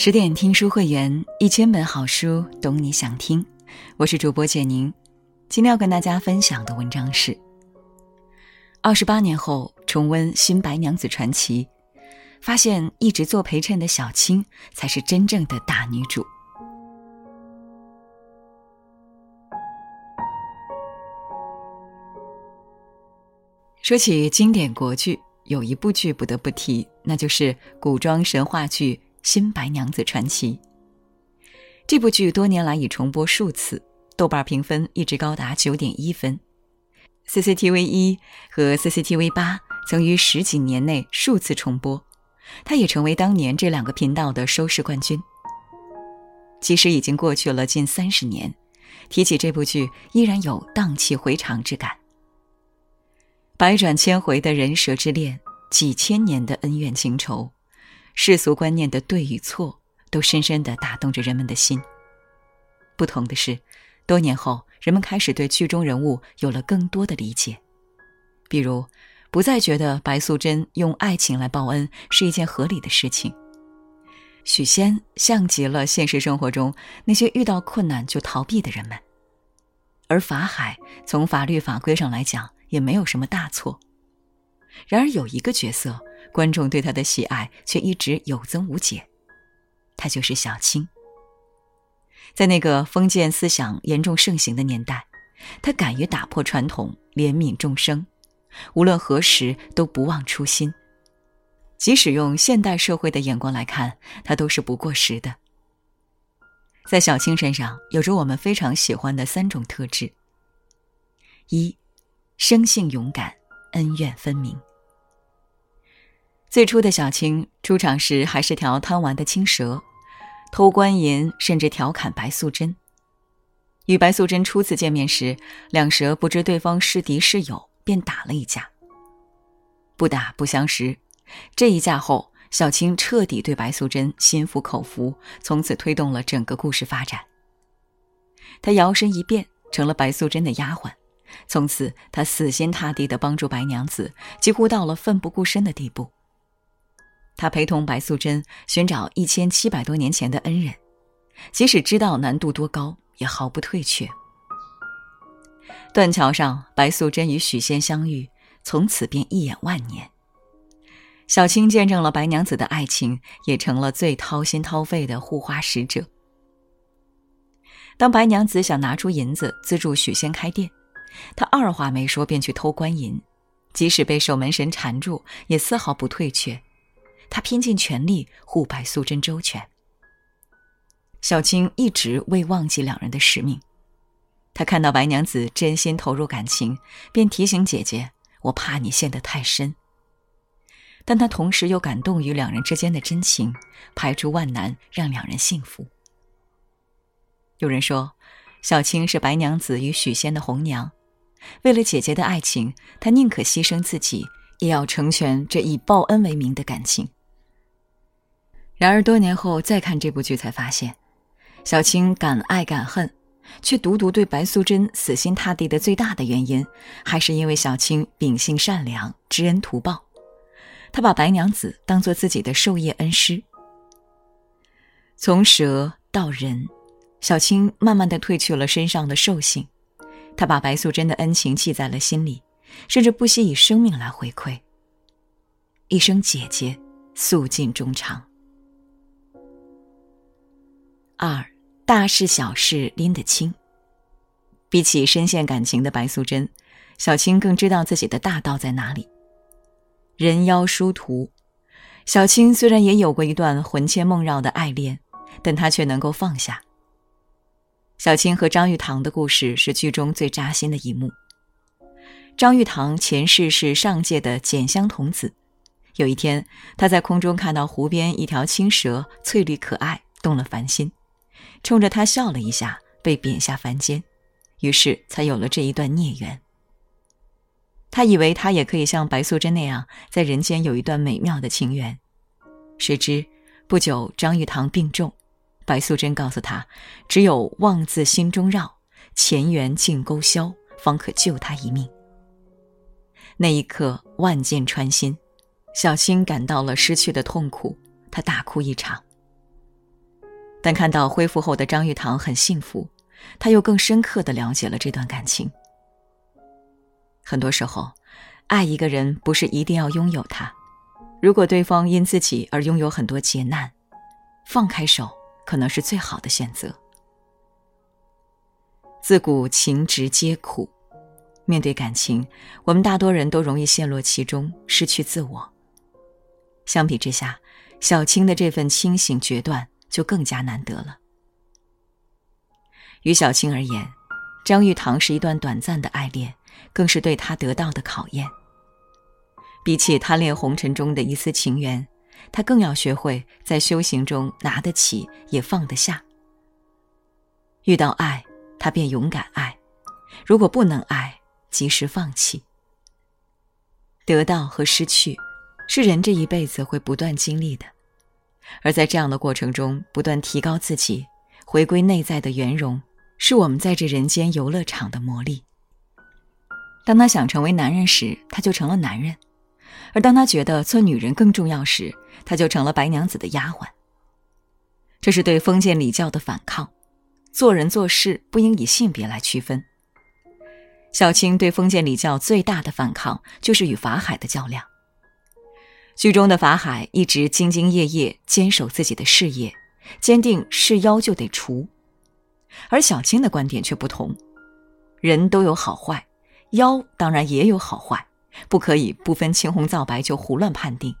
十点听书会员，一千本好书，懂你想听。我是主播简宁，今天要跟大家分享的文章是：二十八年后重温《新白娘子传奇》，发现一直做陪衬的小青才是真正的大女主。说起经典国剧，有一部剧不得不提，那就是古装神话剧。《新白娘子传奇》这部剧多年来已重播数次，豆瓣评分一直高达九点一分。CCTV 一和 CCTV 八曾于十几年内数次重播，它也成为当年这两个频道的收视冠军。即使已经过去了近三十年，提起这部剧依然有荡气回肠之感。百转千回的人蛇之恋，几千年的恩怨情仇。世俗观念的对与错，都深深地打动着人们的心。不同的是，多年后，人们开始对剧中人物有了更多的理解，比如，不再觉得白素贞用爱情来报恩是一件合理的事情。许仙像极了现实生活中那些遇到困难就逃避的人们，而法海从法律法规上来讲也没有什么大错。然而，有一个角色。观众对他的喜爱却一直有增无减，他就是小青。在那个封建思想严重盛行的年代，他敢于打破传统，怜悯众生，无论何时都不忘初心。即使用现代社会的眼光来看，他都是不过时的。在小青身上，有着我们非常喜欢的三种特质：一，生性勇敢，恩怨分明。最初的小青出场时还是条贪玩的青蛇，偷官银，甚至调侃白素贞。与白素贞初次见面时，两蛇不知对方是敌是友，便打了一架。不打不相识，这一架后，小青彻底对白素贞心服口服，从此推动了整个故事发展。她摇身一变成了白素贞的丫鬟，从此她死心塌地地帮助白娘子，几乎到了奋不顾身的地步。他陪同白素贞寻找一千七百多年前的恩人，即使知道难度多高，也毫不退却。断桥上，白素贞与许仙相遇，从此便一眼万年。小青见证了白娘子的爱情，也成了最掏心掏肺的护花使者。当白娘子想拿出银子资助许仙开店，他二话没说便去偷官银，即使被守门神缠住，也丝毫不退却。他拼尽全力护白素贞周全。小青一直未忘记两人的使命。他看到白娘子真心投入感情，便提醒姐姐：“我怕你陷得太深。”但他同时又感动于两人之间的真情，排除万难让两人幸福。有人说，小青是白娘子与许仙的红娘，为了姐姐的爱情，她宁可牺牲自己，也要成全这以报恩为名的感情。然而多年后再看这部剧，才发现，小青敢爱敢恨，却独独对白素贞死心塌地的最大的原因，还是因为小青秉性善良，知恩图报。她把白娘子当做自己的授业恩师。从蛇到人，小青慢慢的褪去了身上的兽性，她把白素贞的恩情记在了心里，甚至不惜以生命来回馈。一声姐姐，诉尽衷肠。二大事小事拎得清。比起深陷感情的白素贞，小青更知道自己的大道在哪里。人妖殊途，小青虽然也有过一段魂牵梦绕的爱恋，但她却能够放下。小青和张玉堂的故事是剧中最扎心的一幕。张玉堂前世是上界的简香童子，有一天他在空中看到湖边一条青蛇翠绿可爱，动了凡心。冲着他笑了一下，被贬下凡间，于是才有了这一段孽缘。他以为他也可以像白素贞那样，在人间有一段美妙的情缘，谁知不久张玉堂病重，白素贞告诉他，只有妄自心中绕，前缘尽勾销，方可救他一命。那一刻，万箭穿心，小青感到了失去的痛苦，她大哭一场。但看到恢复后的张玉堂很幸福，他又更深刻的了解了这段感情。很多时候，爱一个人不是一定要拥有他，如果对方因自己而拥有很多劫难，放开手可能是最好的选择。自古情直皆苦，面对感情，我们大多人都容易陷落其中，失去自我。相比之下，小青的这份清醒决断就更加难得了。于小青而言，张玉堂是一段短暂的爱恋，更是对她得到的考验。比起贪恋红尘中的一丝情缘，她更要学会在修行中拿得起也放得下。遇到爱。他便勇敢爱，如果不能爱，及时放弃。得到和失去，是人这一辈子会不断经历的，而在这样的过程中，不断提高自己，回归内在的圆融，是我们在这人间游乐场的魔力。当他想成为男人时，他就成了男人；而当他觉得做女人更重要时，他就成了白娘子的丫鬟。这是对封建礼教的反抗。做人做事不应以性别来区分。小青对封建礼教最大的反抗就是与法海的较量。剧中的法海一直兢兢业业坚守自己的事业，坚定是妖就得除，而小青的观点却不同：人都有好坏，妖当然也有好坏，不可以不分青红皂白就胡乱判定。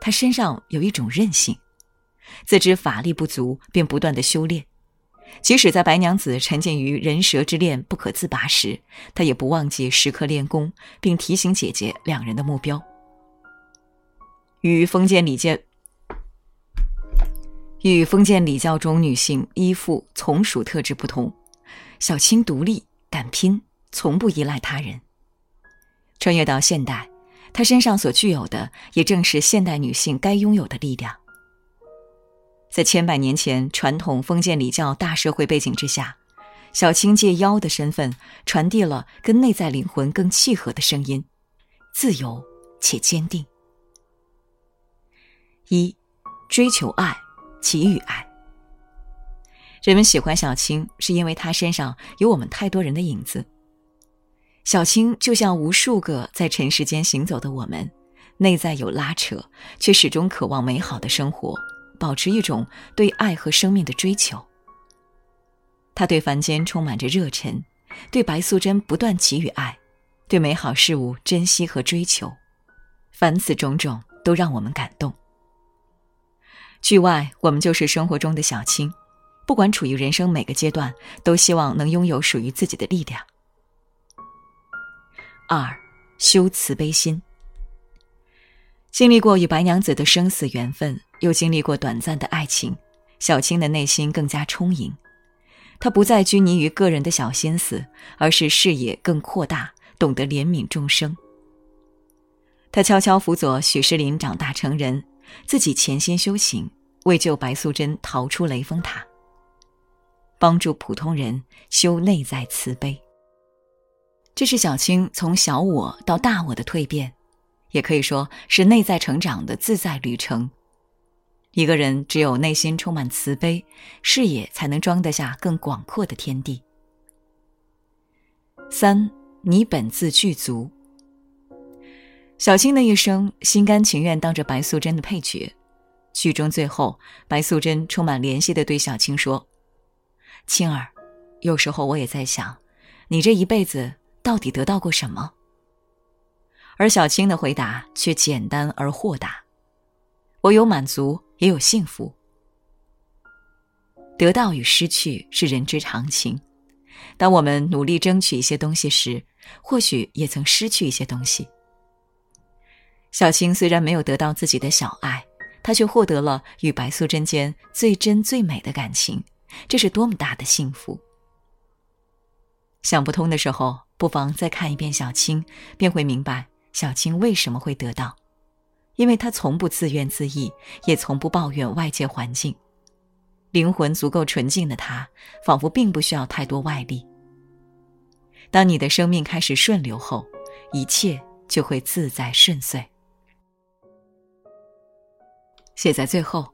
他身上有一种韧性，自知法力不足，便不断的修炼。即使在白娘子沉浸于人蛇之恋不可自拔时，他也不忘记时刻练功，并提醒姐姐两人的目标。与封建礼教与封建礼教中女性依附从属特质不同，小青独立敢拼，从不依赖他人。穿越到现代，她身上所具有的，也正是现代女性该拥有的力量。在千百年前传统封建礼教大社会背景之下，小青借妖的身份传递了跟内在灵魂更契合的声音，自由且坚定。一，追求爱，给予爱。人们喜欢小青，是因为她身上有我们太多人的影子。小青就像无数个在尘世间行走的我们，内在有拉扯，却始终渴望美好的生活。保持一种对爱和生命的追求。他对凡间充满着热忱，对白素贞不断给予爱，对美好事物珍惜和追求，凡此种种都让我们感动。剧外，我们就是生活中的小青，不管处于人生每个阶段，都希望能拥有属于自己的力量。二，修慈悲心。经历过与白娘子的生死缘分，又经历过短暂的爱情，小青的内心更加充盈。她不再拘泥于个人的小心思，而是视野更扩大，懂得怜悯众生。她悄悄辅佐许仕林长大成人，自己潜心修行，为救白素贞逃出雷峰塔，帮助普通人修内在慈悲。这是小青从小我到大我的蜕变。也可以说是内在成长的自在旅程。一个人只有内心充满慈悲，视野才能装得下更广阔的天地。三，你本自具足。小青的一生心甘情愿当着白素贞的配角。剧中最后，白素贞充满怜惜的对小青说：“青儿，有时候我也在想，你这一辈子到底得到过什么？”而小青的回答却简单而豁达：“我有满足，也有幸福。得到与失去是人之常情。当我们努力争取一些东西时，或许也曾失去一些东西。小青虽然没有得到自己的小爱，她却获得了与白素贞间最真最美的感情，这是多么大的幸福！想不通的时候，不妨再看一遍小青，便会明白。”小青为什么会得到？因为她从不自怨自艾，也从不抱怨外界环境。灵魂足够纯净的她，仿佛并不需要太多外力。当你的生命开始顺流后，一切就会自在顺遂。写在最后，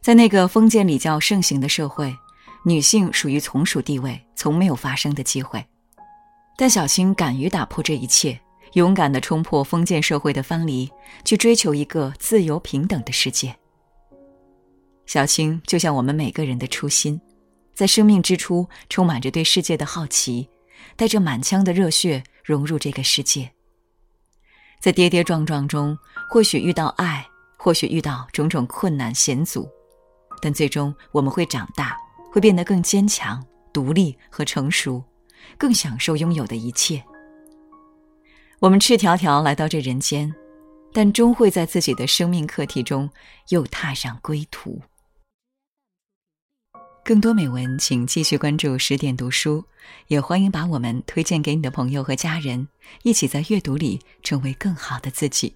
在那个封建礼教盛行的社会，女性属于从属地位，从没有发声的机会。但小青敢于打破这一切，勇敢地冲破封建社会的藩篱，去追求一个自由平等的世界。小青就像我们每个人的初心，在生命之初充满着对世界的好奇，带着满腔的热血融入这个世界。在跌跌撞撞中，或许遇到爱，或许遇到种种困难险阻，但最终我们会长大，会变得更坚强、独立和成熟。更享受拥有的一切。我们赤条条来到这人间，但终会在自己的生命课题中又踏上归途。更多美文，请继续关注十点读书，也欢迎把我们推荐给你的朋友和家人，一起在阅读里成为更好的自己。